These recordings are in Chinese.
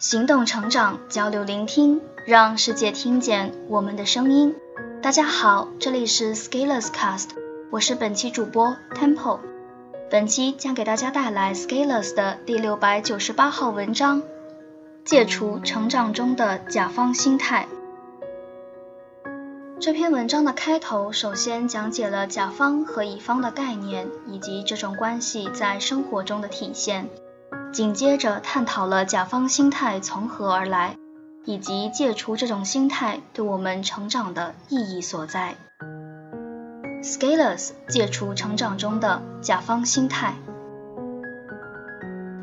行动成长，交流聆听，让世界听见我们的声音。大家好，这里是 Scalers Cast，我是本期主播 Temple。本期将给大家带来 Scalers 的第六百九十八号文章：戒除成长中的甲方心态。这篇文章的开头首先讲解了甲方和乙方的概念，以及这种关系在生活中的体现。紧接着探讨了甲方心态从何而来，以及戒除这种心态对我们成长的意义所在。Scalers 戒除成长中的甲方心态。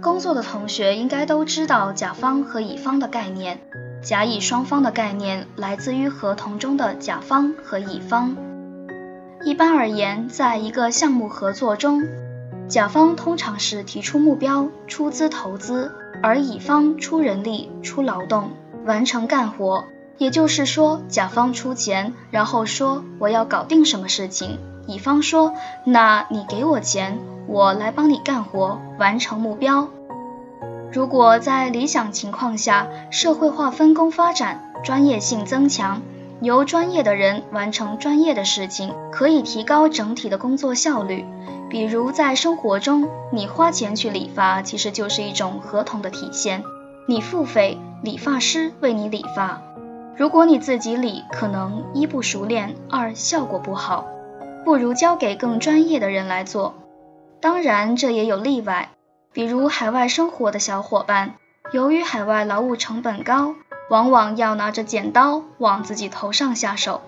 工作的同学应该都知道甲方和乙方的概念，甲乙双方的概念来自于合同中的甲方和乙方。一般而言，在一个项目合作中，甲方通常是提出目标、出资投资，而乙方出人力、出劳动，完成干活。也就是说，甲方出钱，然后说我要搞定什么事情，乙方说那你给我钱，我来帮你干活，完成目标。如果在理想情况下，社会化分工发展，专业性增强，由专业的人完成专业的事情，可以提高整体的工作效率。比如在生活中，你花钱去理发，其实就是一种合同的体现。你付费，理发师为你理发。如果你自己理，可能一不熟练，二效果不好，不如交给更专业的人来做。当然，这也有例外，比如海外生活的小伙伴，由于海外劳务成本高，往往要拿着剪刀往自己头上下手。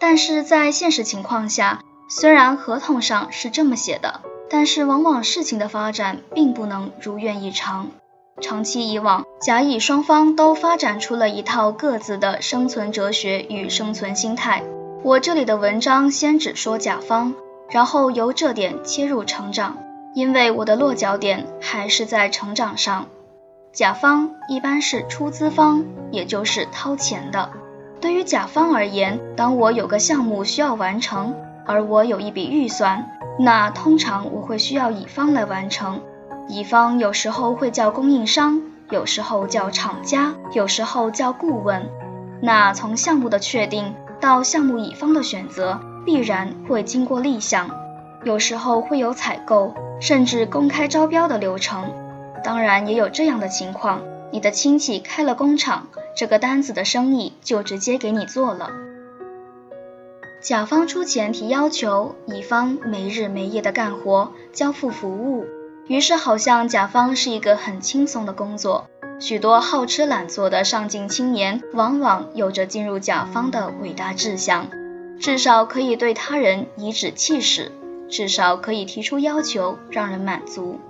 但是在现实情况下，虽然合同上是这么写的，但是往往事情的发展并不能如愿以偿。长期以往，甲乙双方都发展出了一套各自的生存哲学与生存心态。我这里的文章先只说甲方，然后由这点切入成长，因为我的落脚点还是在成长上。甲方一般是出资方，也就是掏钱的。对于甲方而言，当我有个项目需要完成。而我有一笔预算，那通常我会需要乙方来完成。乙方有时候会叫供应商，有时候叫厂家，有时候叫顾问。那从项目的确定到项目乙方的选择，必然会经过立项，有时候会有采购，甚至公开招标的流程。当然也有这样的情况，你的亲戚开了工厂，这个单子的生意就直接给你做了。甲方出钱提要求，乙方没日没夜的干活，交付服务。于是好像甲方是一个很轻松的工作。许多好吃懒做的上进青年，往往有着进入甲方的伟大志向，至少可以对他人颐指气使，至少可以提出要求让人满足。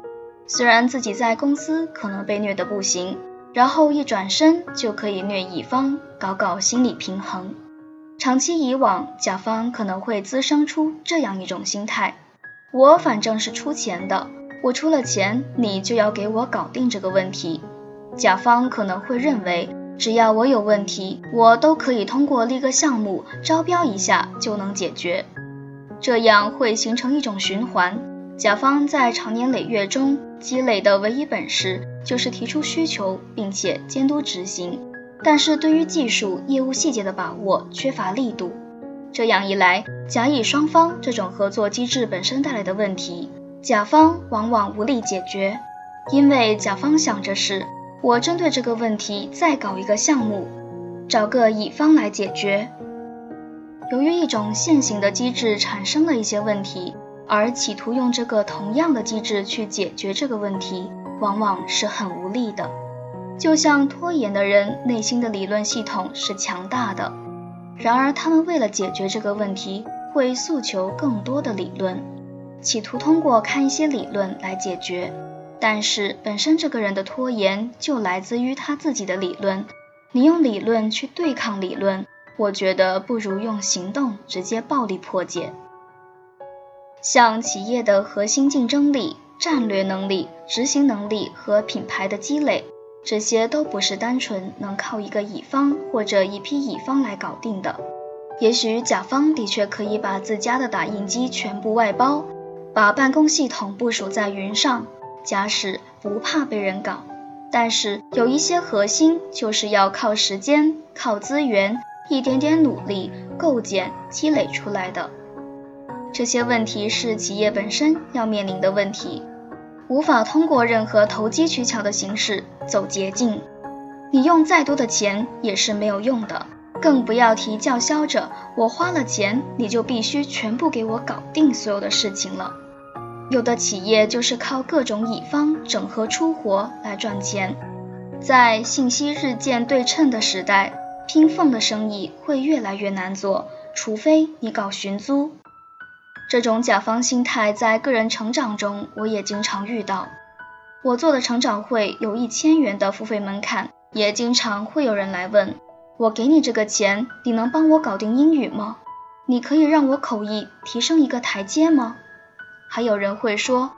虽然自己在公司可能被虐得不行，然后一转身就可以虐乙方，搞搞心理平衡。长期以往，甲方可能会滋生出这样一种心态：我反正是出钱的，我出了钱，你就要给我搞定这个问题。甲方可能会认为，只要我有问题，我都可以通过立个项目、招标一下就能解决。这样会形成一种循环。甲方在长年累月中积累的唯一本事，就是提出需求，并且监督执行。但是对于技术业务细节的把握缺乏力度，这样一来，甲乙双方这种合作机制本身带来的问题，甲方往往无力解决，因为甲方想着是我针对这个问题再搞一个项目，找个乙方来解决。由于一种现行的机制产生了一些问题，而企图用这个同样的机制去解决这个问题，往往是很无力的。就像拖延的人内心的理论系统是强大的，然而他们为了解决这个问题，会诉求更多的理论，企图通过看一些理论来解决。但是本身这个人的拖延就来自于他自己的理论，你用理论去对抗理论，我觉得不如用行动直接暴力破解。像企业的核心竞争力、战略能力、执行能力和品牌的积累。这些都不是单纯能靠一个乙方或者一批乙方来搞定的。也许甲方的确可以把自家的打印机全部外包，把办公系统部署在云上，假使不怕被人搞。但是有一些核心就是要靠时间、靠资源，一点点努力构建、积累出来的。这些问题是企业本身要面临的问题，无法通过任何投机取巧的形式走捷径。你用再多的钱也是没有用的，更不要提叫嚣着我花了钱，你就必须全部给我搞定所有的事情了。有的企业就是靠各种乙方整合出活来赚钱，在信息日渐对称的时代，拼缝的生意会越来越难做，除非你搞寻租。这种甲方心态在个人成长中，我也经常遇到。我做的成长会有一千元的付费门槛，也经常会有人来问我：给你这个钱，你能帮我搞定英语吗？你可以让我口译提升一个台阶吗？还有人会说：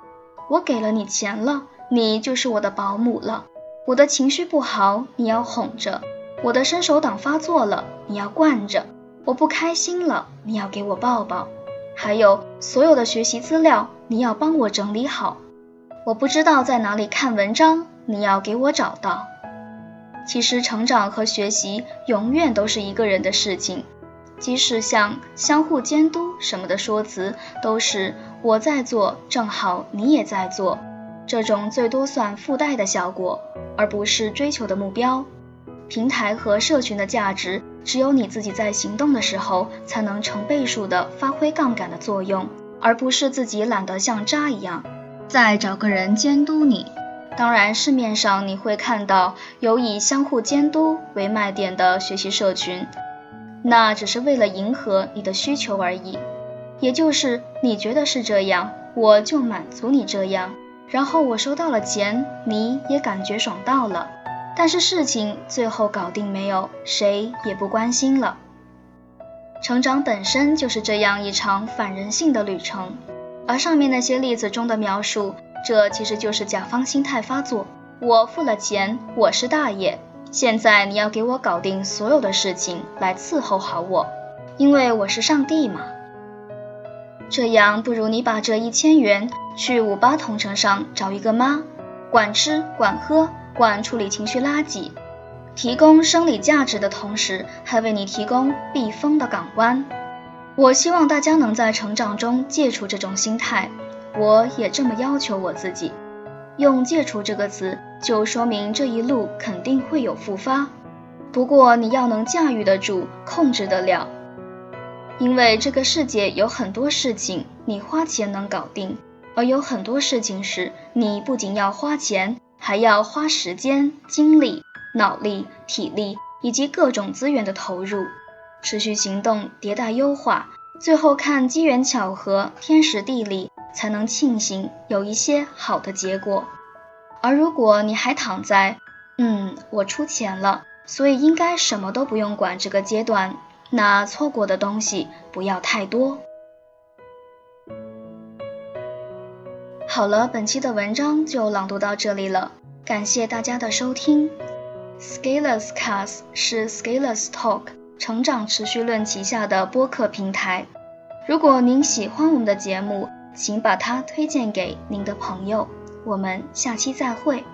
我给了你钱了，你就是我的保姆了。我的情绪不好，你要哄着；我的伸手党发作了，你要惯着；我不开心了，你要给我抱抱。还有所有的学习资料，你要帮我整理好。我不知道在哪里看文章，你要给我找到。其实成长和学习永远都是一个人的事情，即使像相互监督什么的说辞，都是我在做，正好你也在做，这种最多算附带的效果，而不是追求的目标。平台和社群的价值。只有你自己在行动的时候，才能成倍数的发挥杠杆的作用，而不是自己懒得像渣一样，再找个人监督你。当然，市面上你会看到有以相互监督为卖点的学习社群，那只是为了迎合你的需求而已。也就是你觉得是这样，我就满足你这样，然后我收到了钱，你也感觉爽到了。但是事情最后搞定没有，谁也不关心了。成长本身就是这样一场反人性的旅程，而上面那些例子中的描述，这其实就是甲方心态发作。我付了钱，我是大爷，现在你要给我搞定所有的事情来伺候好我，因为我是上帝嘛。这样不如你把这一千元去五八同城上找一个妈，管吃管喝。管处理情绪垃圾，提供生理价值的同时，还为你提供避风的港湾。我希望大家能在成长中戒除这种心态，我也这么要求我自己。用“戒除”这个词，就说明这一路肯定会有复发。不过你要能驾驭得住，控制得了，因为这个世界有很多事情你花钱能搞定，而有很多事情是你不仅要花钱。还要花时间、精力、脑力、体力以及各种资源的投入，持续行动、迭代优化，最后看机缘巧合、天时地利，才能庆幸有一些好的结果。而如果你还躺在“嗯，我出钱了，所以应该什么都不用管”这个阶段，那错过的东西不要太多。好了，本期的文章就朗读到这里了，感谢大家的收听。Scalers Cast 是 Scalers Talk 成长持续论旗下的播客平台。如果您喜欢我们的节目，请把它推荐给您的朋友。我们下期再会。